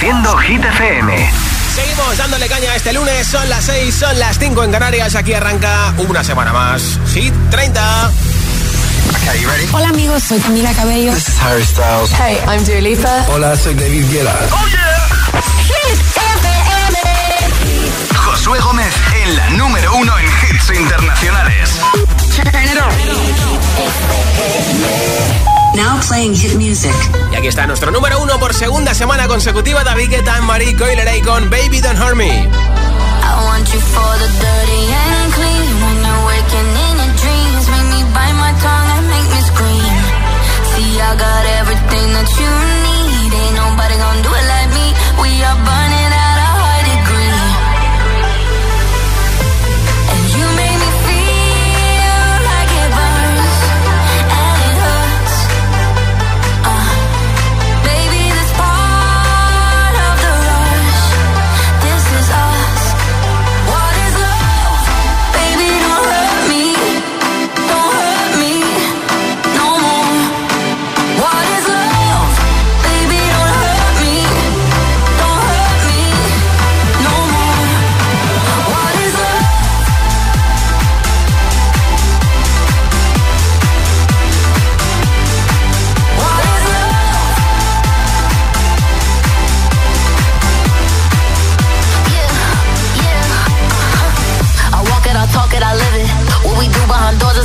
Reproduciendo Hit FM. Seguimos dándole caña este lunes, son las 6, son las 5 en Canarias, aquí arranca una semana más. Hit 30. Okay, you ready? Hola amigos, soy Camila Cabello. This is Harry Styles. Hey, I'm Dua Lipa. Hola, soy David Guetta. ¡Oh, yeah! Hit FM. Josué Gómez en la número uno en hits internacionales. Now playing hit music. Y aquí está nuestro número uno por segunda semana consecutiva, David Guetta en Marie Coileray con Baby Don't Hurt Me. I want you for the dirty and clean. When you're waking in your dreams, make me bite my tongue and make me scream. See, I got everything that you need. Ain't nobody gonna do it like me. We are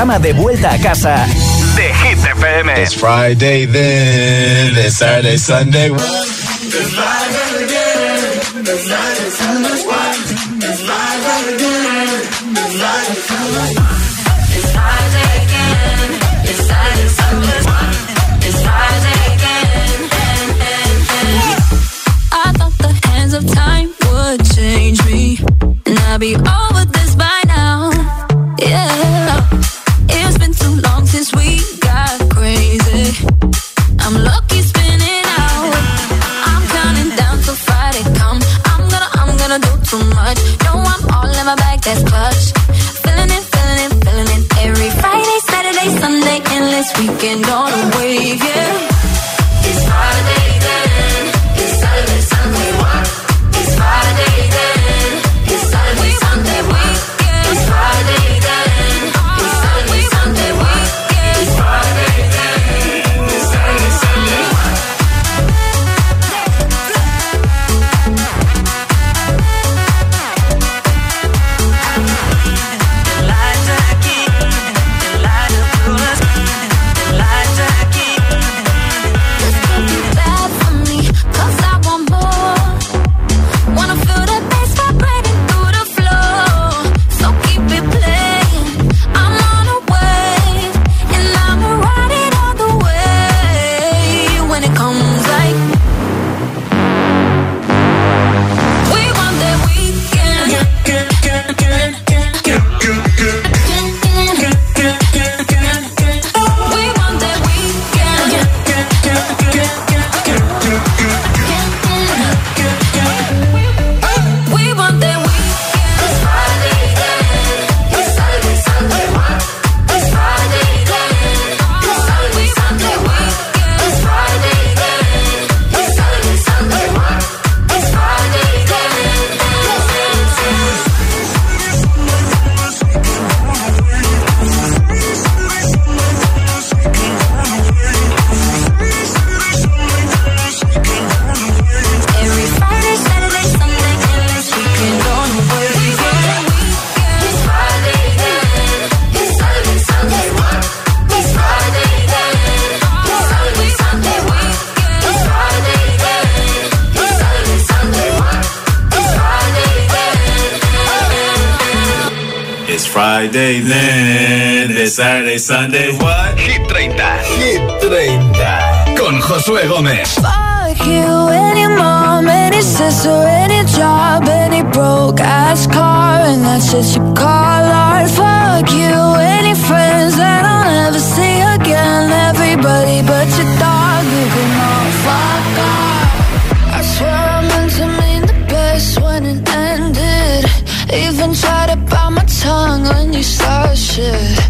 de vuelta a casa de Hit FM. It's Friday then, it's Saturday, Sunday. Sunday, what? Hit 30. Hit 30. Con Josué Gómez. Fuck you, any mom, any sister, any job, any broke ass car, and that's just you call art. Fuck you, any friends that I'll never see again. Everybody but your dog, you can all fuck off. I swear I meant to mean the best when it ended. Even tried to bite my tongue when you start shit.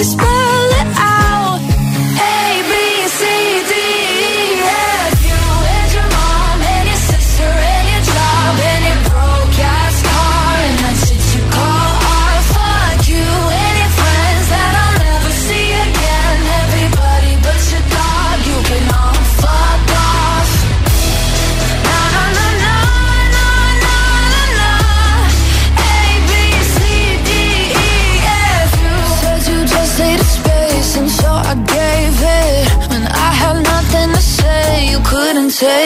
this.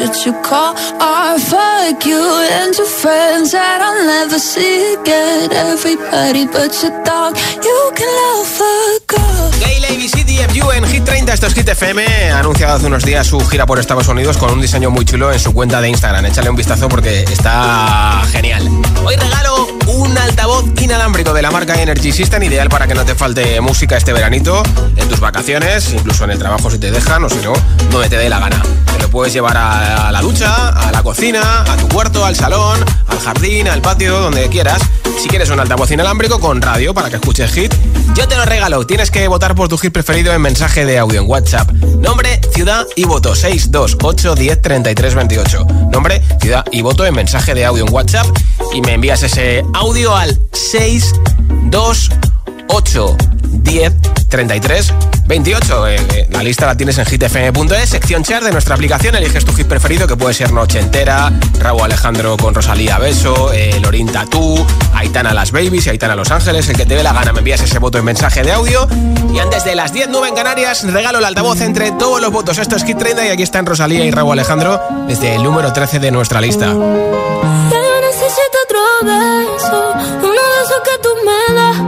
what you call art. Fuck you and your friends that I'll never see again. Everybody but your dog, you can love fuck off. Gay Lady CDFU en Hit 30, esto es Hit FM. Ha anunciado hace unos días su gira por Estados Unidos con un diseño muy chulo en su cuenta de Instagram. Échale un vistazo porque está genial. Hoy regalo un altavoz inalámbrico de la marca Energy System, ideal para que no te falte música este veranito, en tus vacaciones, incluso en el trabajo si te dejan o si no, donde te dé la gana. Te lo puedes llevar a la ducha, a la cocina, a tu cuarto, al salón, al jardín, al patio, donde quieras. Si quieres un altavoz inalámbrico con radio para que escuches hit, yo te lo regalo. Tienes que votar por tu hit preferido en mensaje de audio en WhatsApp. Nombre, ciudad y voto 628 10 33 28. Nombre, ciudad y voto en mensaje de audio en WhatsApp y me envías ese audio al 628 10 33 28. Eh, eh, la lista la tienes en hitfm.es, sección chart de nuestra aplicación. Eliges tu hit preferido, que puede ser Noche Entera, Raúl Alejandro con Rosalía Beso, eh, Lorin Tatú, Aitana Las Babies y Aitana Los Ángeles. El que te dé la gana, me envías ese voto en mensaje de audio. Y antes de las 10, 9 en Canarias, regalo el altavoz entre todos los votos. Esto es Hit 30 y aquí están Rosalía y Raúl Alejandro desde el número 13 de nuestra lista. Beso, uno de esos que tú me das.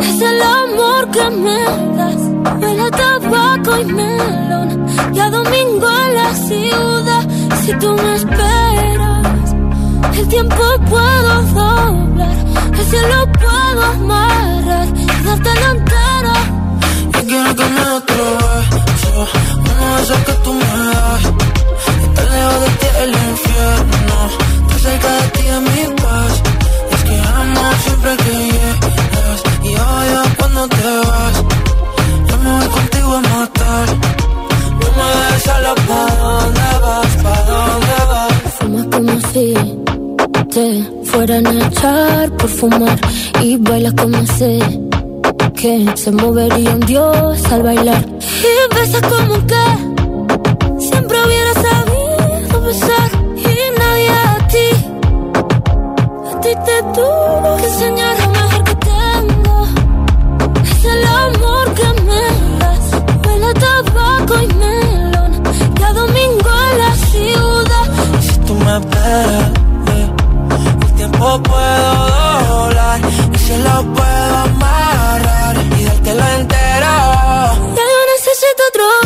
es el amor que me das. Huele a tabaco y melón, y a domingo en la ciudad. Si tú me esperas, el tiempo puedo doblar, el cielo puedo amarrar y darte la entera. Yo quiero que me otro beso, uno de que tú me das. Estar lejos de ti el infierno, estar cerca de ti es mi paz. Es que amo siempre que llegas odio cuando te vas. Yo me voy contigo a matar. No me dejes solo, ¿pa' dónde vas? ¿Pa' dónde vas? Fumas como si te fueran a echar por fumar y bailas como sé que se movería un dios al bailar y besas como que siempre hubiera sabido besar y nadie a ti a ti te tuvo que eh, el tiempo puedo doblar y se lo puedo amarrar y dártelo entero. Ya yo necesito otro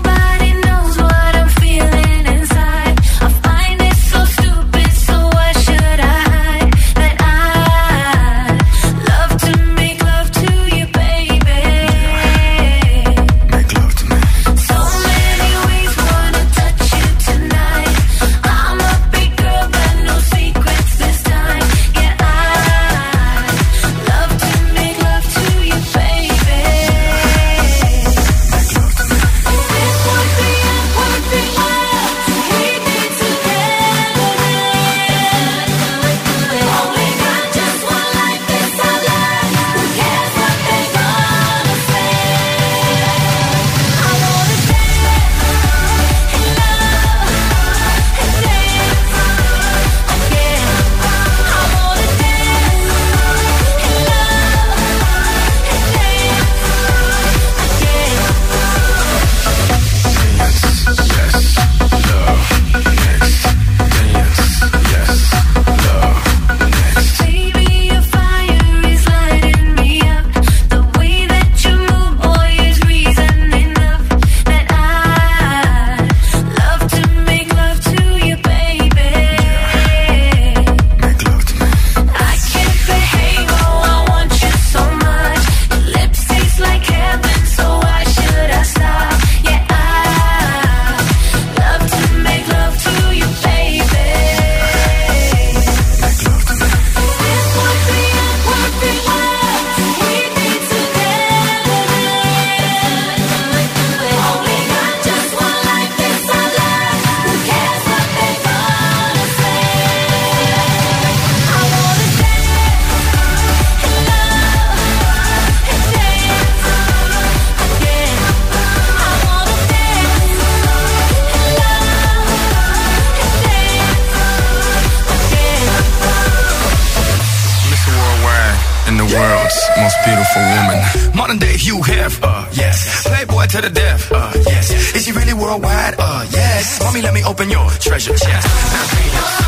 Most beautiful woman. Modern day Hugh Hef, uh, yes. Playboy to the death, uh, yes. Is he really worldwide? Uh, yes. Mommy, let me open your treasure chest. Now, dance,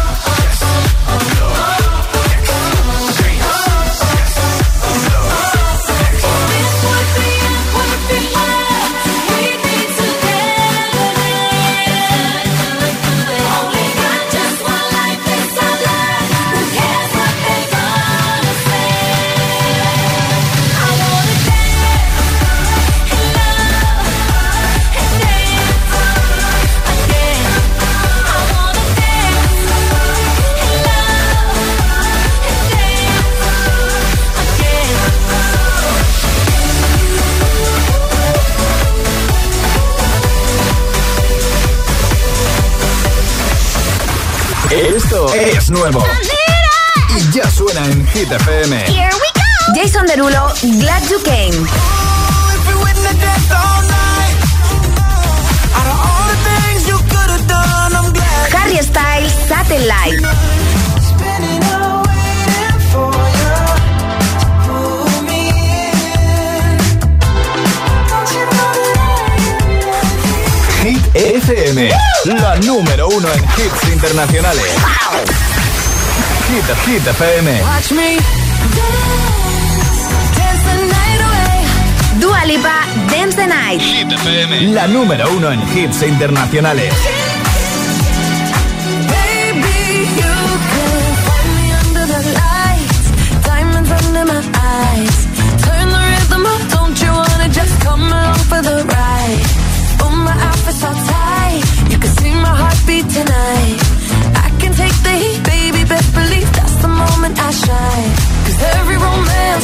yes, Esto es nuevo. Y ya suena en Hit FM. Here we go. Jason Derulo, Glad You Came. Harry Styles, Satellite. FM, la número uno en hits internacionales. Hit, Hit FM. Watch me Dua Lipa, Dance the Night. Hit FM, la número uno en hits internacionales.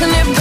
romance shakes and it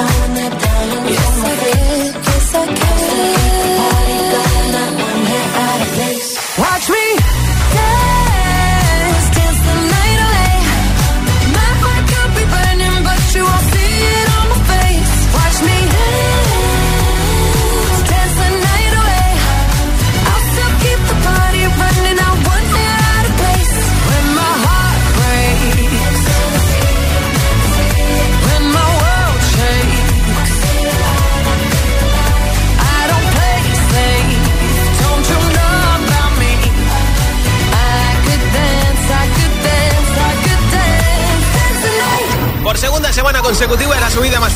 down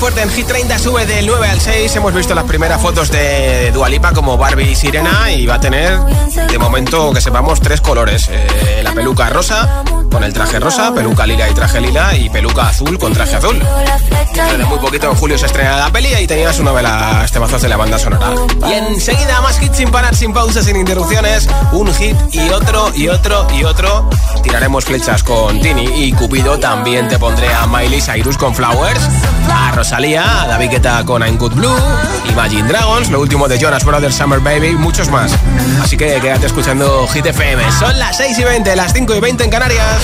fuerte en Hit 30 sube del 9 al 6. Hemos visto las primeras fotos de Dualipa como Barbie y Sirena y va a tener, de momento que sepamos, tres colores. Eh, la peluca rosa con el traje rosa, peluca lila y traje lila y peluca azul con traje azul. De muy poquito en julio se estrena la peli y tenías una de las temazos de la banda sonora. Y enseguida más hits sin parar, sin pausas, sin interrupciones. Un hit y otro y otro y otro. Tiraremos flechas con Tini y Cupido. También te pondré a Miley Cyrus con Flowers, a Rosalía, a David Guetta con I'm Good Blue, Imagine Dragons, lo último de Jonas Brothers Summer Baby, muchos más. Así que quédate escuchando Hit FM. Son las 6 y 20, las 5 y 20 en Canarias.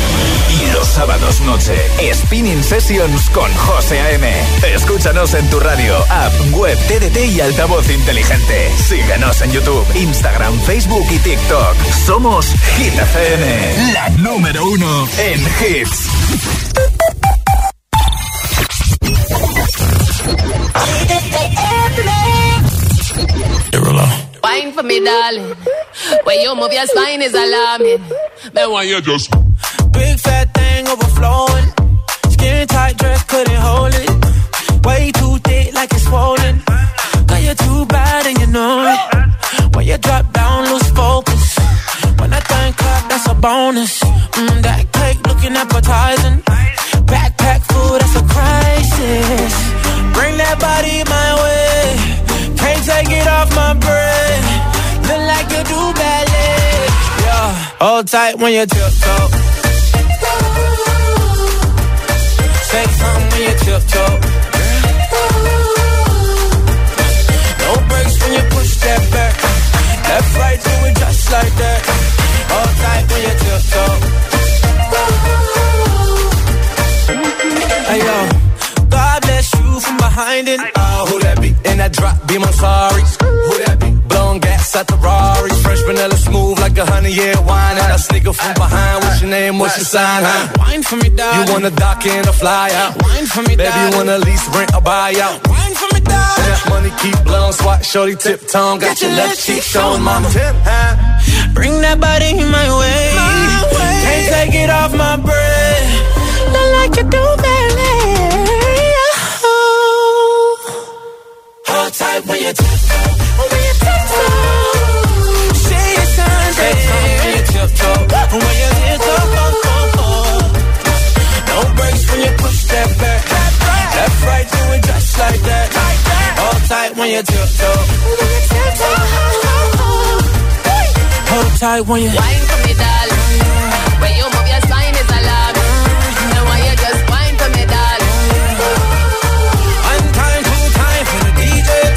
Y los sábados noche, Spinning Sessions con José A.M. Escúchanos en tu radio, app, web, TDT y altavoz inteligente. Síguenos en YouTube, Instagram, Facebook y TikTok. Somos Hit FM, la número uno en hits. Wine for me, darling. When you move your spine is alarming. Then why you just big fat thing overflowing? Skin tight dress couldn't hold it. Way too thick like it's swollen. Girl, you're too bad and you know it. When you drop down, lose focus. When I think clap, that's a bonus. Mm, that cake looking appetizing. Backpack food, that's a crisis. Bring that body my way. Can't take it off my brain. Look like you do ballet. Yeah, hold tight when you tiptoe. Say something when you tiptoe. No breaks when you push that back. Left, right, do it just like that. Hold tight when you tiptoe. Hey yo, you from behind it. Oh, ah, who that be? In that drop, be my sorry. Who that be? Blowing gas at the Rari. Fresh vanilla smooth like a honey, yeah, wine. And I sneaker from behind. What's your name? What's your sign, huh? Wine for me, dog. You wanna dock in a fly out? Wine for me, Baby, you wanna lease, rent, or buy out? Wine for me, dog. And that money keep blowing, swat, shorty, tip tongue. Got, Got your left cheek showing, mama. Tip, huh? Bring that body my way. my way. Can't take it off my breath. Not like you do, baby. Tight when you tiptoe. When you tiptoe. Say it's Sunday. When you tiptoe. When you tiptoe. No breaks when you push that back. Left, right, do it just like that. Hold tight when you tiptoe. Hold tight when you. Wine for me, darling. When you move your spine is alarming. And why you just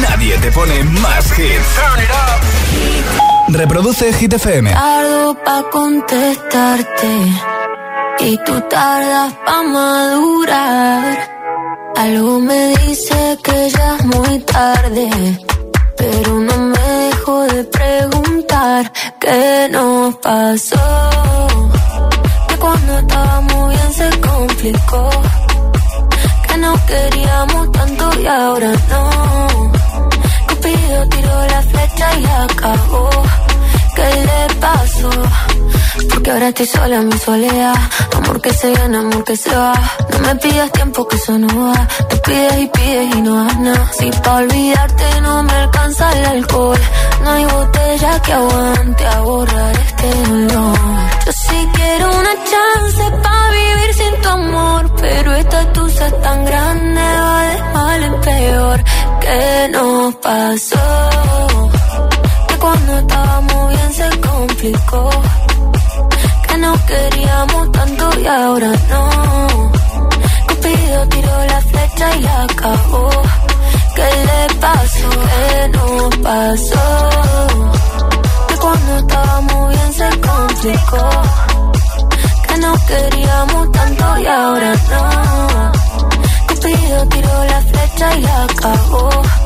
Nadie te pone más hits. Reproduce Hit FM. Tardo pa' contestarte y tú tardas pa' madurar. Algo me dice que ya es muy tarde, pero no me dejo de preguntar qué nos pasó. Que cuando estábamos bien se complicó, que no queríamos tanto y ahora no. Cupido tiró la flecha y acabó. ¿Qué le pasó? Porque ahora estoy sola en mi soledad. Amor que se viene, amor que se va. No me pidas tiempo que eso no va. Te pides y pides y no das nada. Si pa' olvidarte no me alcanza el alcohol. No hay botella que aguante a borrar este dolor. Quiero una chance pa' vivir sin tu amor. Pero esta tusa es tan grande, va de mal en peor. ¿Qué nos pasó? Que cuando estábamos bien se complicó. Que no queríamos tanto y ahora no. Cupido tiró la flecha y acabó. ¿Qué le pasó? ¿Qué nos pasó? Que cuando estábamos bien se complicó. Que no queríamos tanto y ahora no. Cupido tiró la flecha y acabó.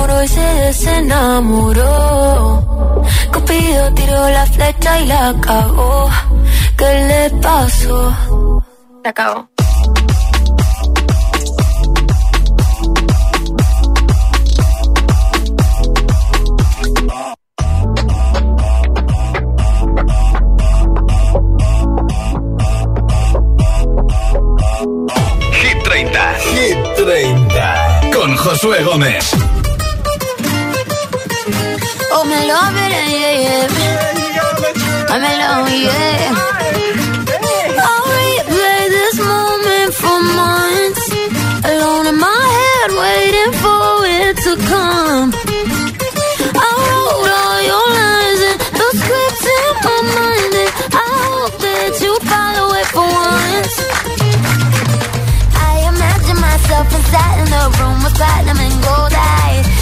y se desenamoró. Cupido tiró la flecha y la acabó. ¿Qué le pasó? Se acabó. Hit 30. Hit 30. Con Josué Gómez. Oh, me love it, yeah, yeah. I'm alone, yeah. I'll replay this moment for months. Alone in my head, waiting for it to come. I wrote all your lines and the scripts in my mind, and I hope that you follow it for once. I imagine myself inside in the room with platinum and gold eyes,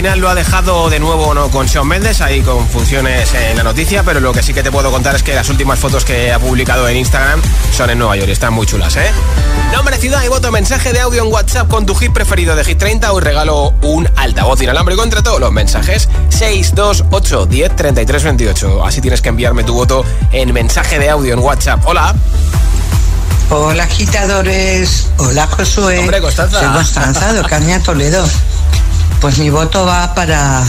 Final lo ha dejado de nuevo no con Sean Mendes, hay confusiones en la noticia, pero lo que sí que te puedo contar es que las últimas fotos que ha publicado en Instagram son en Nueva York y están muy chulas, ¿eh? Nombre, ciudad y voto, mensaje de audio en WhatsApp con tu hit preferido de Hit 30, hoy regalo un altavoz inalámbrico entre todos los mensajes, 628 10 33 28, así tienes que enviarme tu voto en mensaje de audio en WhatsApp. Hola. Hola agitadores, hola Josué. Hombre, Constanza. Soy Constanza de Ocaña, Toledo. Pues mi voto va para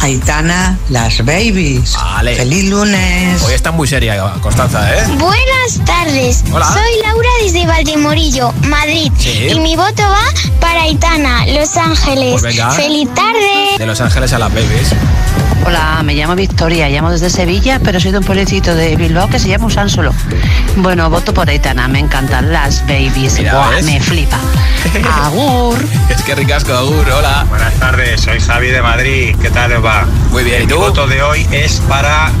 Aitana, las babies. Vale. Feliz lunes. Hoy está muy seria, Constanza, ¿eh? Buenas tardes, Hola. soy Laura desde Valdemorillo, Madrid. Sí. Y mi voto va para Aitana, Los Ángeles. Pues venga. ¡Feliz tarde! De Los Ángeles a las babies. Hola, me llamo Victoria, llamo desde Sevilla, pero soy de un pueblecito de Bilbao que se llama Usánsolo. Bueno, voto por Aitana, me encantan las babies. Me flipa. Agur. Es que ricasco, Agur, hola. Buenas tardes, soy Javi de Madrid, ¿qué tal os va? Muy bien, El ¿y voto de hoy es para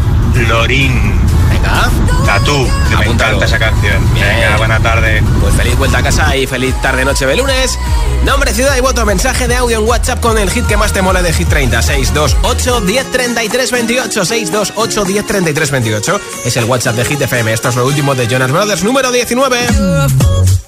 Lorín. ¿Ah? Tatú, que encanta esa canción. Venga, buena tarde. Pues feliz vuelta a casa y feliz tarde noche de lunes. Nombre, ciudad y voto. Mensaje de audio en WhatsApp con el hit que más te mola de Hit 30. 628 1033 28. 628 1033 28. Es el WhatsApp de Hit FM. Esto es lo último de Jonas Brothers, número 19.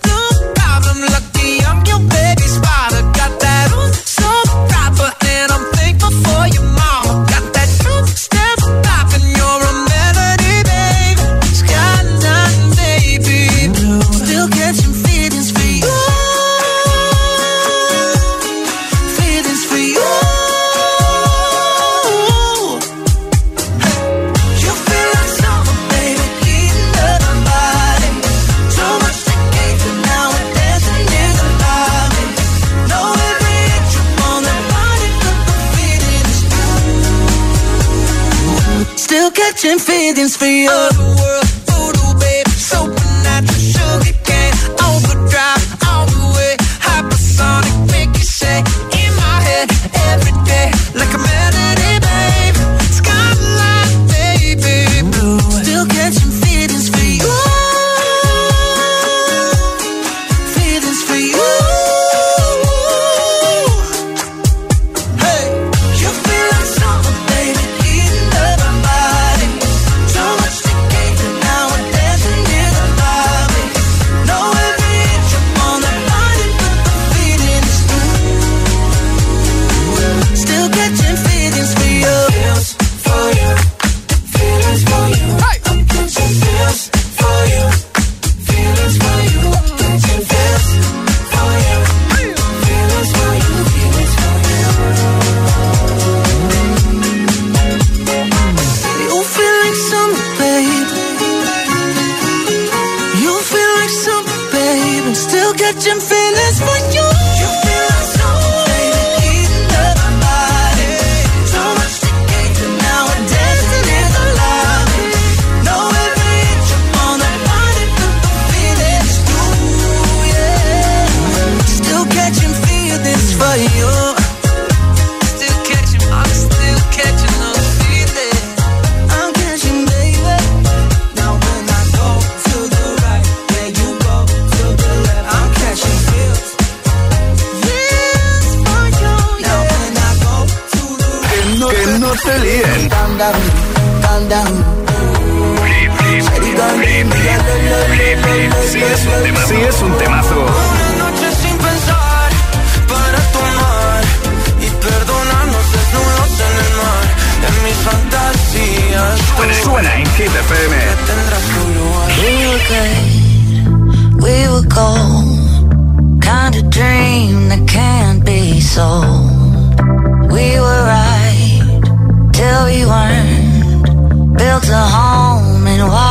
built a home and walked.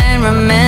and remember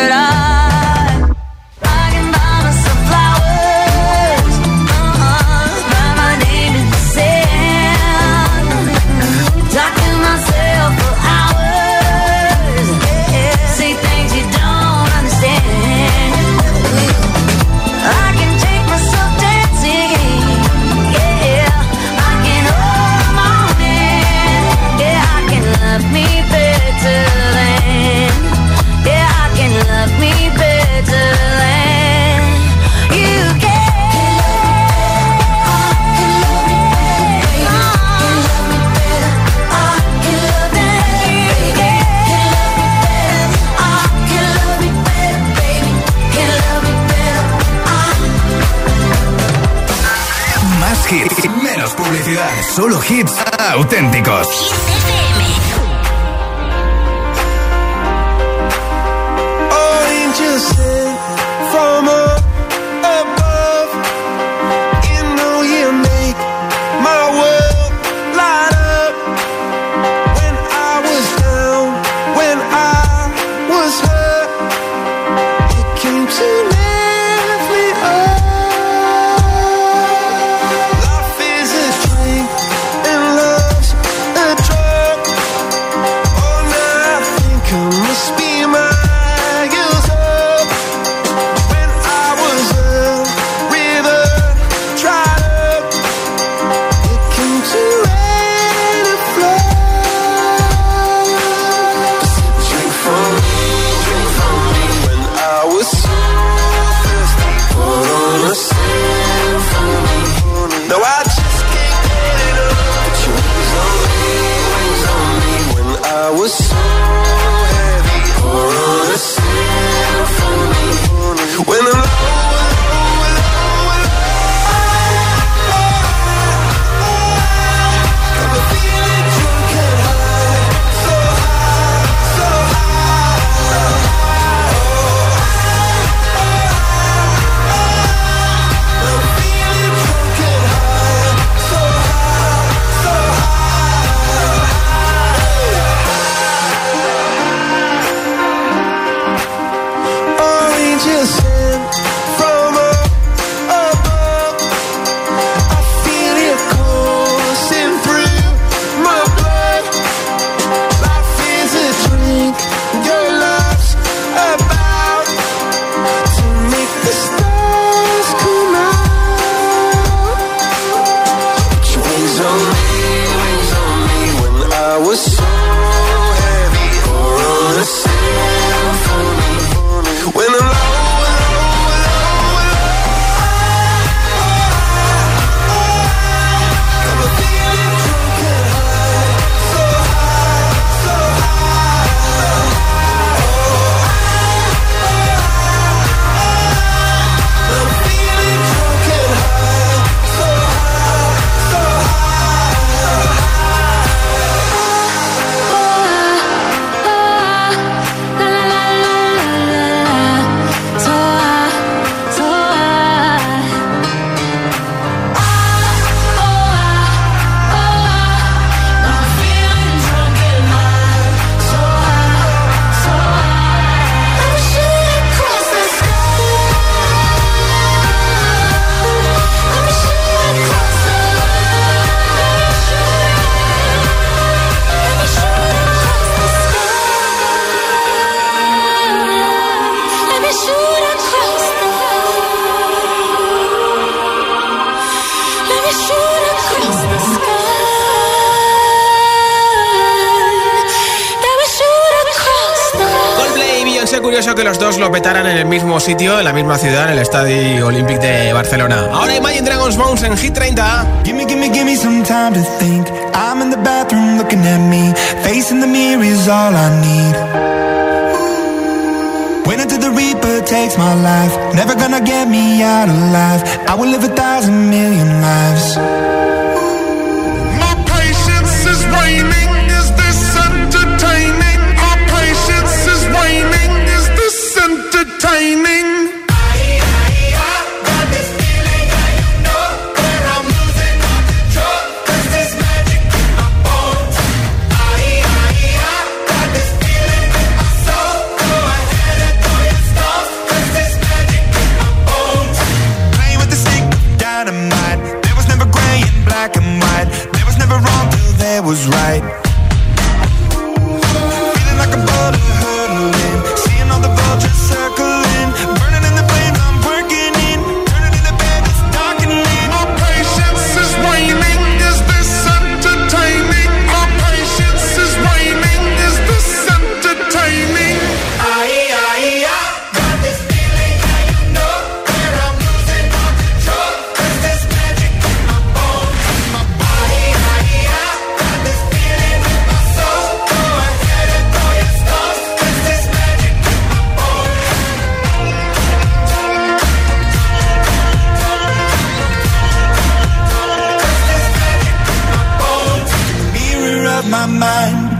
hits auténticos. Lo petaran en el mismo sitio, en la misma ciudad, en el Estadio Olímpic de Barcelona. Ahora Imagine Dragons Bones en Hit 30. Gimme, gimme, gimme some time to think. I'm in the bathroom looking at me. Facing the mirror is all I need. When until the Reaper takes my life. Never gonna get me out alive. I will live a thousand million lives.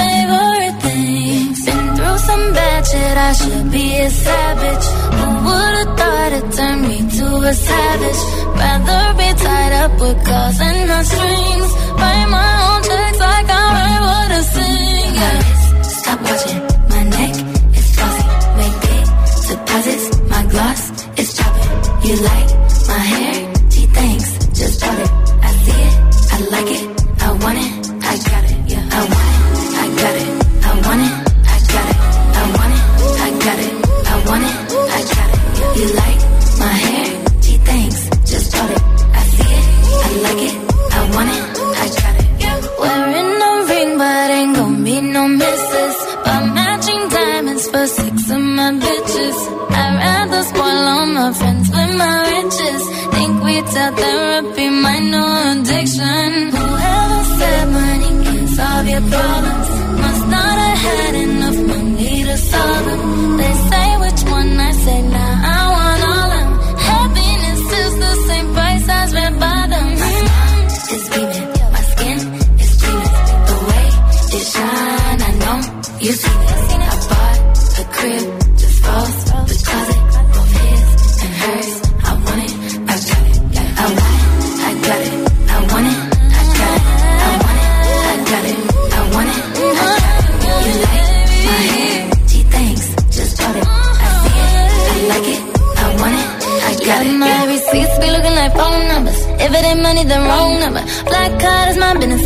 favorite things. Been through some bad shit, I should be a savage. Who would've thought it turned me to a savage? Rather be tied up with calls and not strings. Write my own checks like I. Stop watching my neck, it's glossy. Make deposits, my gloss is chopping. You like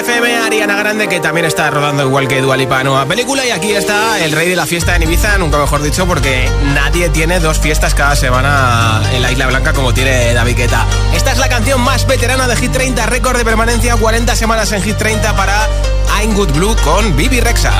FM, Ariana Grande, que también está rodando igual que Dualipa nueva película. Y aquí está el rey de la fiesta en Ibiza, nunca mejor dicho, porque nadie tiene dos fiestas cada semana en la Isla Blanca como tiene David Guetta. Esta es la canción más veterana de Hit 30, récord de permanencia, 40 semanas en Hit 30 para I'm Good Blue con Bibi Rexa.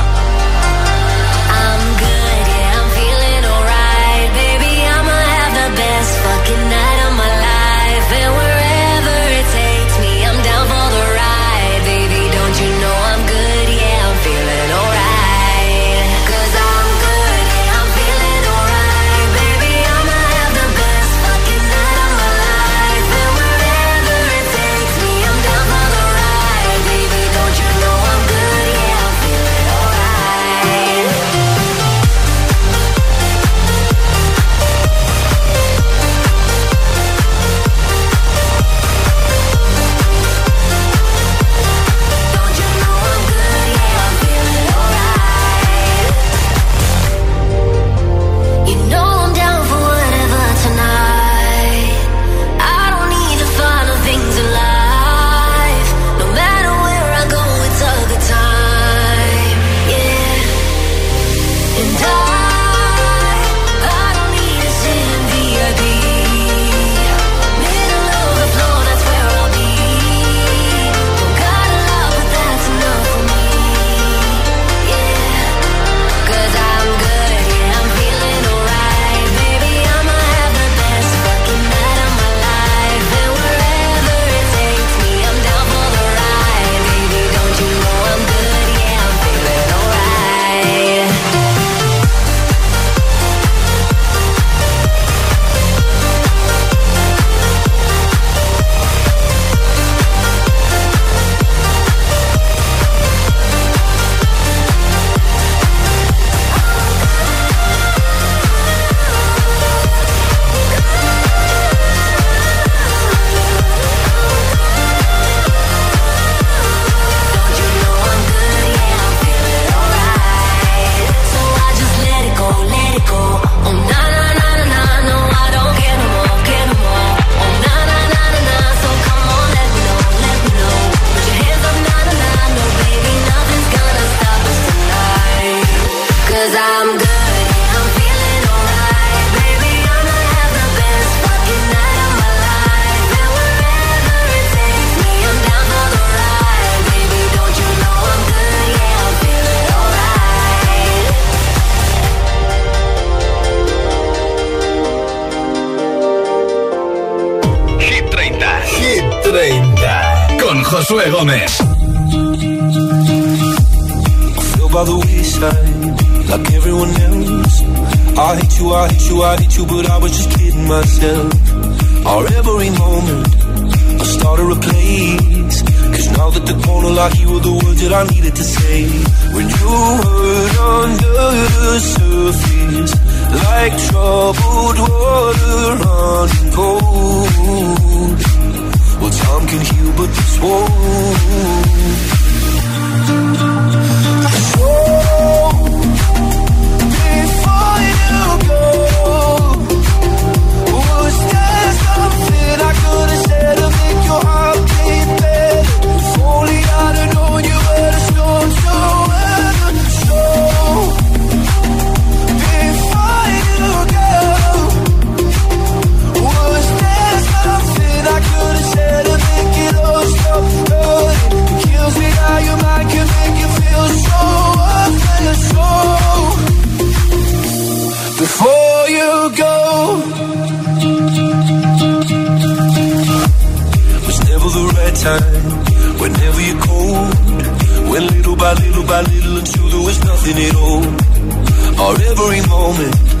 out at the corner like you were the words that I needed to say. When you heard under the surface, like troubled water running cold. Well, time can heal, but this won't. Before you go, was there something I could have said to make your heart? your mind can make you feel so Before you go. Never the right time. Whenever you're cold little by little by little Until there was nothing at all. Our every moment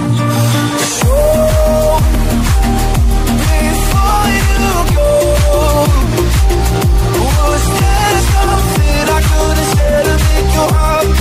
Hola,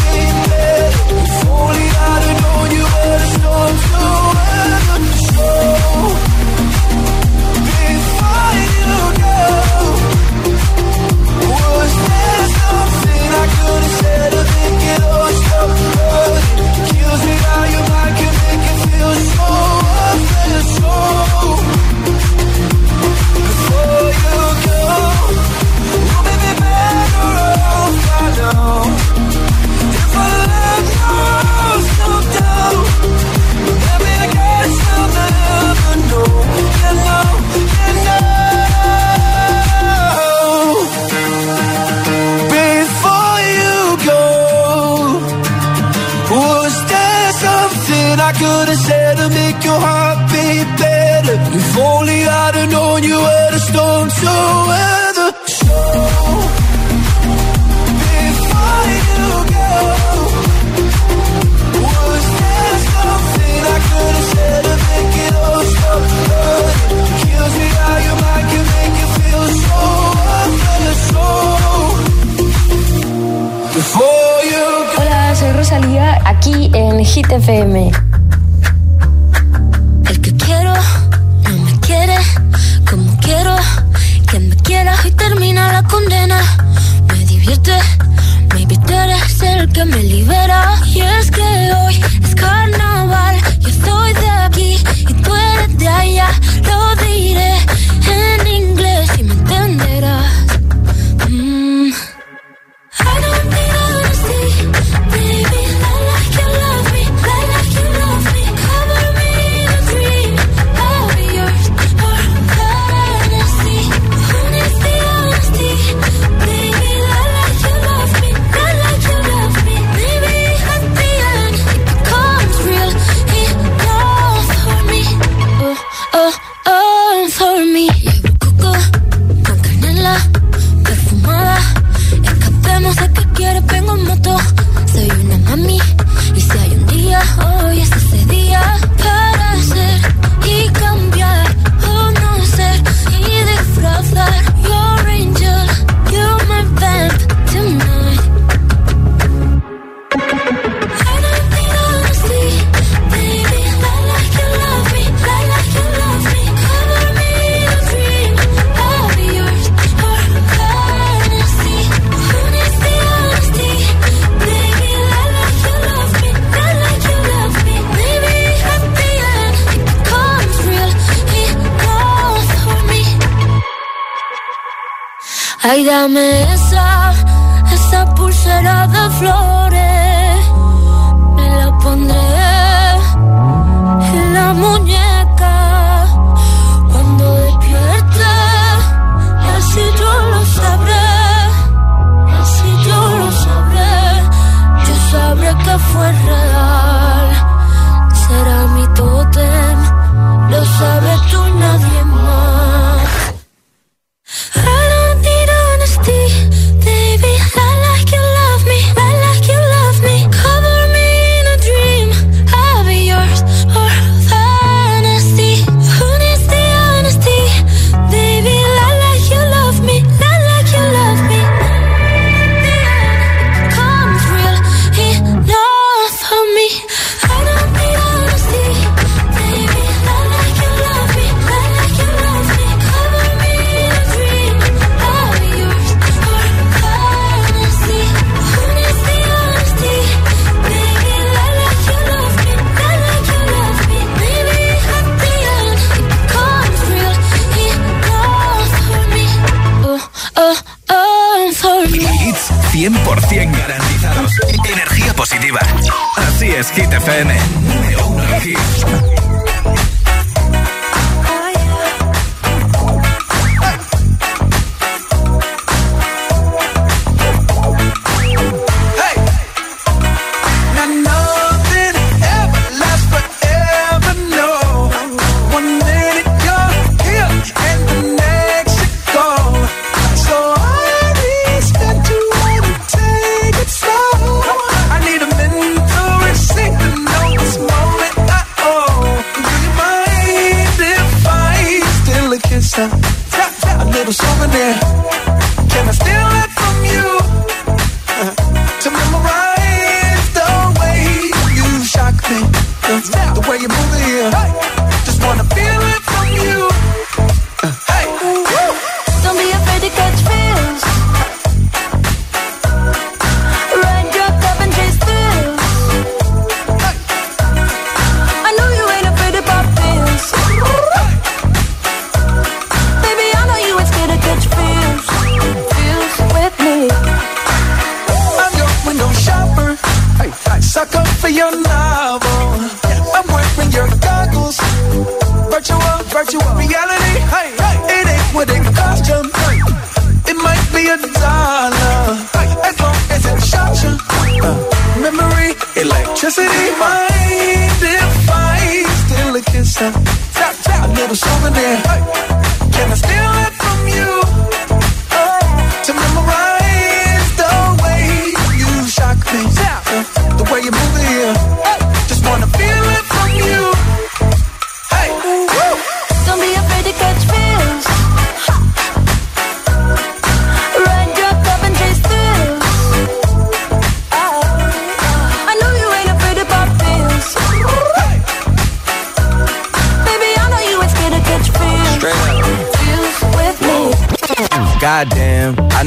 es, Hit FM. Simplicity, mind if I still a kiss? Tap, tap, a little souvenir. Hey.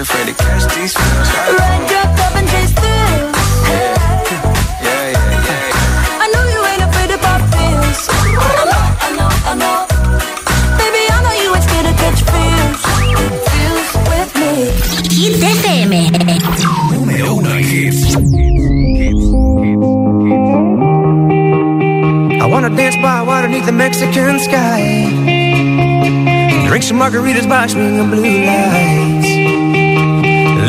afraid to catch these feels. Run, drop, up and chase thrills. Yeah. yeah, yeah, yeah. I know you ain't afraid to pop pills. I know, I know, I know. Baby, I know you ain't scared to catch feels. Feels with me. Hit FM. Número uno hits. I wanna dance by water beneath the Mexican sky. Drink some margaritas by swinging blue lights.